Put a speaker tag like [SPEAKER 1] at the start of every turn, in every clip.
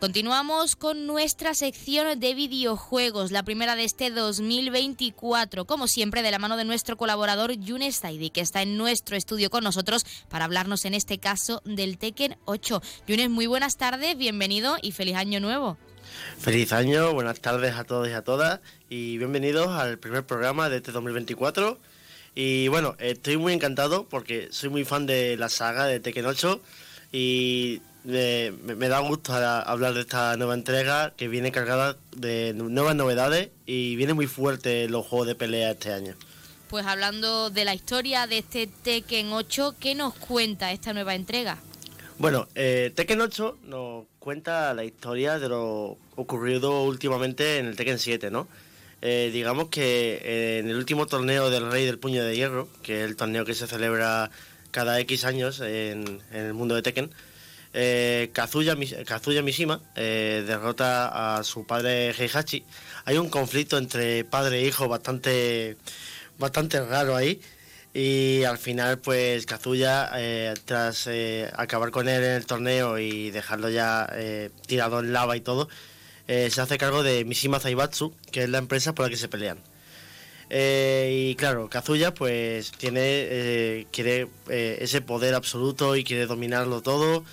[SPEAKER 1] Continuamos con nuestra sección de videojuegos, la primera de este 2024, como siempre de la mano de nuestro colaborador Yunes Zaidi, que está en nuestro estudio con nosotros para hablarnos en este caso del Tekken 8. Yunes, muy buenas tardes, bienvenido y feliz año nuevo.
[SPEAKER 2] Feliz año, buenas tardes a todos y a todas y bienvenidos al primer programa de este 2024. Y bueno, estoy muy encantado porque soy muy fan de la saga de Tekken 8 y me, da gusto hablar de esta nueva entrega que viene cargada de nuevas novedades y viene muy fuerte los juegos de pelea este año.
[SPEAKER 1] Pues hablando de la historia de este Tekken 8, ¿qué nos cuenta esta nueva entrega?
[SPEAKER 2] Bueno, eh, Tekken 8 nos cuenta la historia de lo ocurrido últimamente en el Tekken 7, ¿no? Eh, digamos que eh, en el último torneo del Rey del Puño de Hierro, que es el torneo que se celebra cada X años en el mundo de Tekken, eh, Kazuya, Mishima eh, derrota a su padre Heihachi. Hay un conflicto entre padre e hijo bastante, bastante raro ahí. Y al final, pues Kazuya, eh, tras eh, acabar con él en el torneo y dejarlo ya tirado en lava y todo, se hace cargo de Mishima Zaibatsu, que es la empresa por la que se pelean. y claro, Kazuya pues tiene quiere ese poder absoluto y quiere dominarlo todo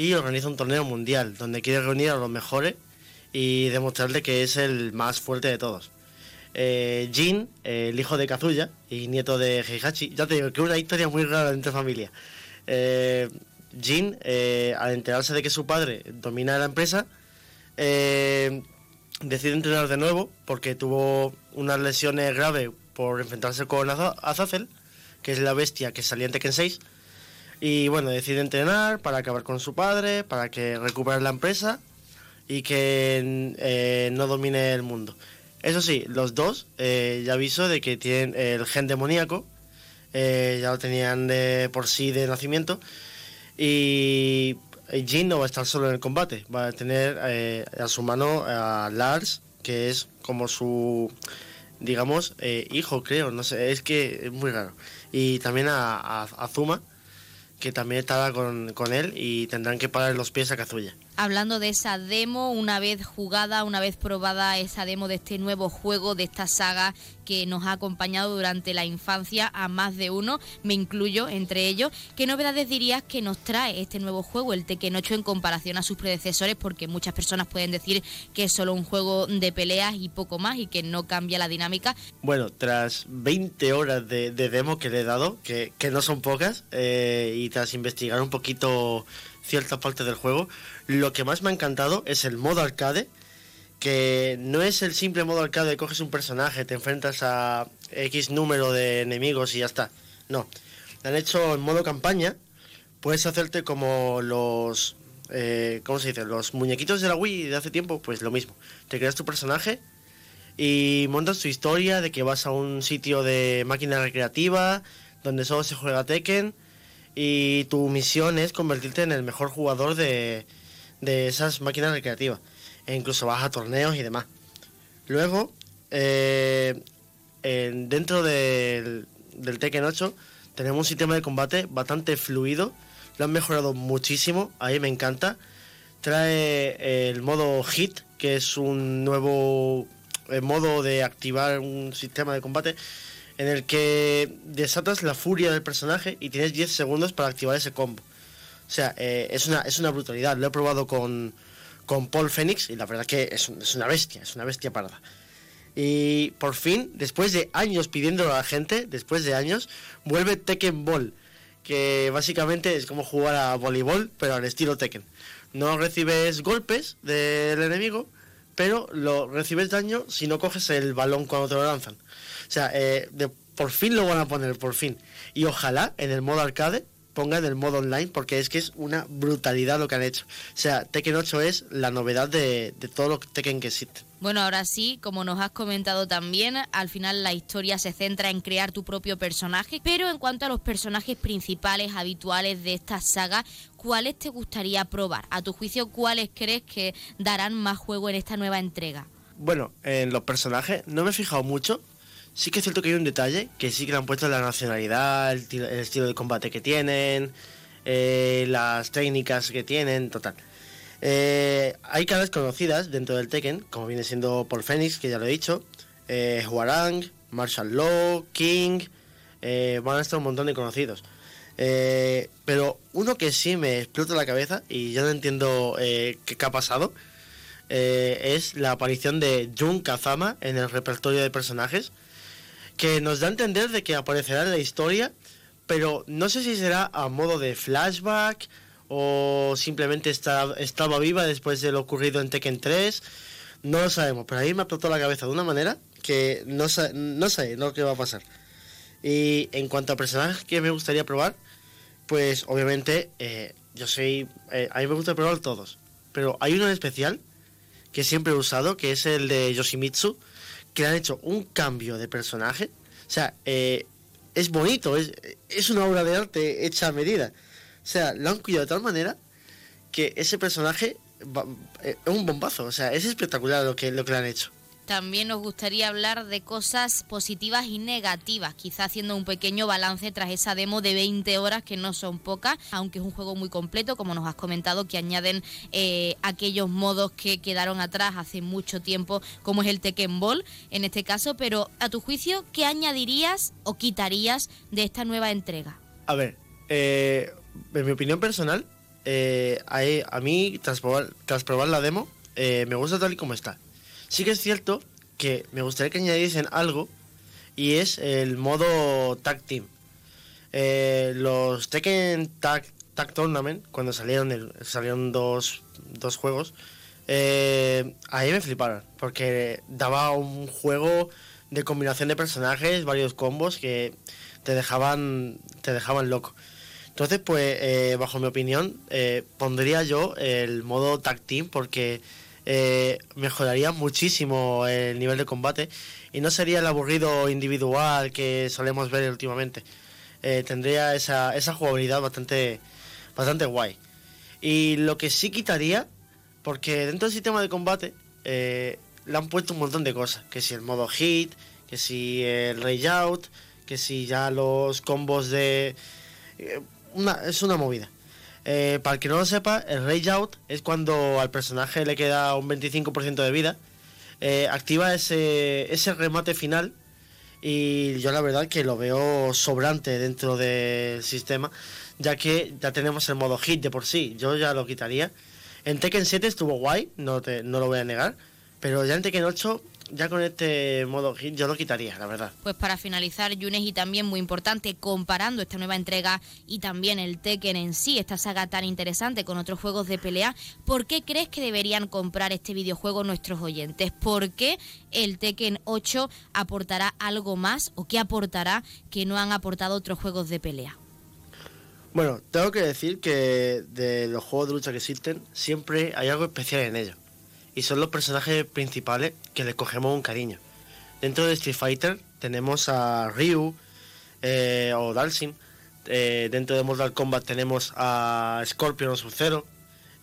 [SPEAKER 2] y organiza un torneo mundial donde quiere reunir a los mejores y demostrarle que es el más fuerte de todos. Eh, Jin, el hijo de Kazuya y nieto de Heihachi, ya te digo que una historia muy rara entre familia. Eh, Jin, eh, al enterarse de que su padre domina la empresa, eh, decide entrenar de nuevo porque tuvo unas lesiones graves por enfrentarse con Azazel, que es la bestia que salía en Tekken 6 y bueno, decide entrenar para acabar con su padre, para que recupere la empresa y que eh, no domine el mundo. Eso sí, los dos eh, ya aviso de que tienen el gen demoníaco, eh, ya lo tenían de, por sí de nacimiento. Y Jin no va a estar solo en el combate, va a tener a su mano a Lars, que es como su, digamos, hijo, creo, no sé, es que es muy raro. Y también a, Zuma, que también estará con, con, él y tendrán que parar los pies a Kazuya.
[SPEAKER 1] Hablando de esa demo, una vez jugada, una vez probada esa demo de este nuevo juego, de esta saga que nos ha acompañado durante la infancia a más de uno, me incluyo entre ellos, ¿qué novedades dirías que nos trae este nuevo juego, el Tekken 8, en comparación a sus predecesores? Porque muchas personas pueden decir que es solo un juego de peleas y poco más y que no cambia la dinámica.
[SPEAKER 2] Bueno, tras 20 horas de, demo que le he dado, que, no son pocas, eh, y tras investigar un poquito cierta parte del juego. Lo que más me ha encantado es el modo arcade, que no es el simple modo arcade, coges un personaje, te enfrentas a X número de enemigos y ya está. No, lo han hecho en modo campaña, puedes hacerte como los... Eh, ¿Cómo se dice? Los muñequitos de la Wii de hace tiempo, pues lo mismo. Te creas tu personaje y montas tu historia de que vas a un sitio de máquina recreativa donde solo se juega Tekken y tu misión es convertirte en el mejor jugador de, de esas máquinas recreativas. E incluso vas a torneos y demás. Luego, eh, dentro del, del Tekken 8 tenemos un sistema de combate bastante fluido. Lo han mejorado muchísimo, ahí me encanta. Trae el modo hit, que es un nuevo eh, modo de activar un sistema de combate en el que desatas la furia del personaje y tienes 10 segundos para activar ese combo. O sea, eh, es, una, es una brutalidad. Lo he probado con, con Paul Phoenix y la verdad que es, es, una bestia, es una bestia parda. Y por fin, después de años pidiéndolo a la gente, después de años, vuelve Tekken Ball, que básicamente es como jugar a voleibol, pero al estilo Tekken. No recibes golpes del enemigo, pero lo recibes daño si no coges el balón cuando te lo lanzan. O sea, eh, por fin lo van a poner, por fin. Y ojalá en el modo arcade pongan el modo online porque es que es una brutalidad lo que han hecho. O sea, Tekken 8 es la novedad de, de todo lo Tekken que existe.
[SPEAKER 1] Bueno, ahora sí, como nos has comentado también, al final la historia se centra en crear tu propio personaje, pero en cuanto a los personajes principales, habituales de esta saga, ¿cuáles te gustaría probar? A tu juicio, ¿cuáles crees que darán más juego en esta nueva entrega?
[SPEAKER 2] Bueno, en los personajes no me he fijado mucho, Sí que es cierto que hay un detalle, que sí que le han puesto la nacionalidad, el, estilo de combate que tienen, eh, las técnicas que tienen, total. Eh, hay caras conocidas dentro del Tekken, como viene siendo Paul Phoenix, que ya lo he dicho, eh, Huarang, Marshall Law, King, eh, van a estar un montón de conocidos. Eh, pero uno que sí me explota la cabeza y yo no entiendo qué, qué, ha pasado es la aparición de Jun Kazama en el repertorio de personajes, que nos da a entender de que aparecerá en la historia, pero no sé si será a modo de flashback o simplemente está, estaba viva después de lo ocurrido en Tekken 3. No lo sabemos, pero ahí me explotó la cabeza de una manera que no, no sé lo que va a pasar. Y en cuanto a personajes que me gustaría probar, pues obviamente eh, yo soy... Eh, a mí me gusta probar todos, pero hay uno en especial que siempre he usado, que es el de Yoshimitsu, que le han hecho un cambio de personaje. O sea, eh, es bonito, es, es una obra de arte hecha a medida. O sea, lo han cuidado de tal manera que ese personaje es un bombazo. O sea, es espectacular lo que, lo que le han hecho.
[SPEAKER 1] También nos gustaría hablar de cosas positivas y negativas, quizá haciendo un pequeño balance tras esa demo de 20 horas que no son pocas, aunque es un juego muy completo, como nos has comentado, que añaden eh, aquellos modos que quedaron atrás hace mucho tiempo, como es el Tekken Ball en este caso, pero a tu juicio, ¿qué añadirías o quitarías de esta nueva entrega?
[SPEAKER 2] A ver, eh, en mi opinión personal, eh, a, mí, tras probar, la demo, eh, me gusta tal y como está. Sí que es cierto que me gustaría que añadiesen algo y es el modo Tag Team. Eh, los Tekken Tag, Tag Tournament, cuando salieron, salieron dos, dos juegos, ahí me fliparon, porque daba un juego de combinación de personajes, varios combos que te dejaban, te dejaban loco. Entonces, pues, eh, bajo mi opinión, eh, pondría yo el modo tag team porque eh, mejoraría muchísimo el nivel de combate y no sería el aburrido individual que solemos ver últimamente. tendría esa, esa jugabilidad bastante, bastante guay. Y lo que sí quitaría, porque dentro del sistema de combate le han puesto un montón de cosas, que si el modo hit, que si el rage out, que si ya los combos de es una movida. Eh, para el que no lo sepa, el Rage Out es cuando al personaje le queda un 25% de vida. Eh, activa ese, ese remate final y yo la verdad que lo veo sobrante dentro del sistema, ya que ya tenemos el modo hit de por sí, yo ya lo quitaría. En Tekken 7 estuvo guay, no, te, no lo voy a negar, pero ya en Tekken 8 ya con este modo hit yo lo quitaría, la verdad.
[SPEAKER 1] Pues para finalizar, Yunes, y también muy importante, comparando esta nueva entrega y también el Tekken en sí, esta saga tan interesante con otros juegos de pelea, ¿por qué crees que deberían comprar este videojuego nuestros oyentes? ¿Por qué el Tekken 8 aportará algo más o qué aportará que no han aportado otros juegos de pelea?
[SPEAKER 2] Bueno, tengo que decir que de los juegos de lucha que existen, siempre hay algo especial en ellos y son los personajes principales que le cogemos un cariño. Dentro de Street Fighter tenemos a Ryu eh, o Dalsin. Eh, dentro de Mortal Kombat tenemos a Scorpion o Sub-Zero.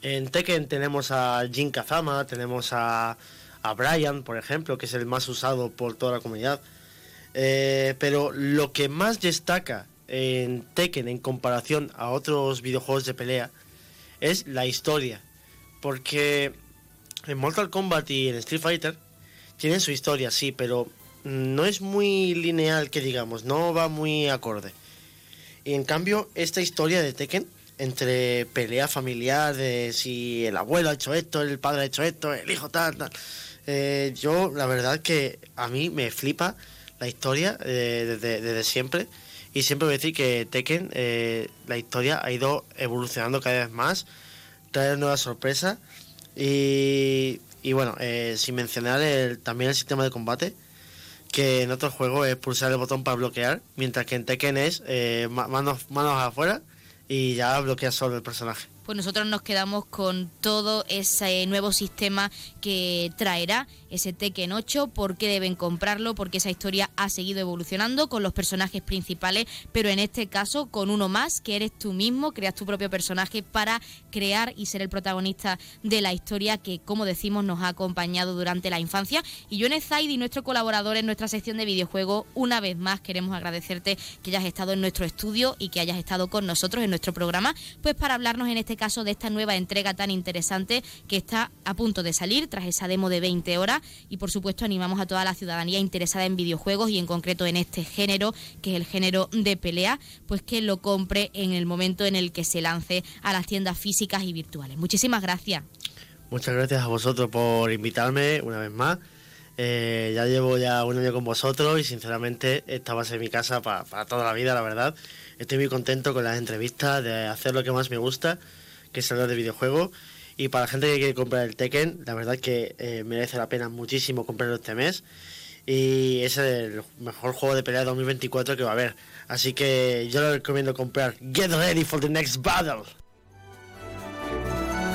[SPEAKER 2] En Tekken tenemos a Jin Kazama, tenemos a, a Brian, por ejemplo, que es el más usado por toda la comunidad. Eh, pero lo que más destaca en Tekken en comparación a otros videojuegos de pelea es la historia. Porque en Mortal Kombat y en Street Fighter tienen su historia, sí, pero no es muy lineal que digamos, no va muy acorde. Y en cambio, esta historia de Tekken, entre pelea familiar, de si el abuelo ha hecho esto, el padre ha hecho esto, el hijo tal, tal. Eh, yo, la verdad que a mí me flipa la historia eh, desde, siempre. Y siempre voy a decir que Tekken, eh, la historia ha ido evolucionando cada vez más, trae nuevas sorpresas y, bueno, eh, sin mencionar el, también el sistema de combate, que en otro juego es pulsar el botón para bloquear, mientras que en Tekken es eh, manos, manos afuera y ya bloquea solo el personaje.
[SPEAKER 1] Pues nosotros nos quedamos con todo ese nuevo sistema que traerá ese Tekken 8, por qué deben comprarlo, porque esa historia ha seguido evolucionando con los personajes principales, pero en este caso con uno más, que eres tú mismo, creas tu propio personaje para crear y ser el protagonista de la historia que, como decimos, nos ha acompañado durante la infancia. Y yo, Zaid y nuestro colaborador en nuestra sección de videojuegos, una vez más queremos agradecerte que hayas estado en nuestro estudio y que hayas estado con nosotros en nuestro programa, pues para hablarnos en este caso de esta nueva entrega tan interesante que está a punto de salir tras esa demo de 20 horas y por supuesto animamos a toda la ciudadanía interesada en videojuegos y en concreto en este género, que es el género de pelea, pues que lo compre en el momento en el que se lance a las tiendas físicas y virtuales. Muchísimas gracias.
[SPEAKER 2] Muchas gracias a vosotros por invitarme una vez más. Eh, ya llevo ya un año con vosotros y sinceramente esta va a ser mi casa para toda la vida, la verdad. Estoy muy contento con las entrevistas, de hacer lo que más me gusta, que es hablar de videojuegos. Y para la gente que quiere comprar el Tekken, la verdad que eh, merece la pena muchísimo comprarlo este mes. Y es el mejor juego de pelea de 2024 que va a haber. Así que yo lo recomiendo comprar. Get ready for the next battle.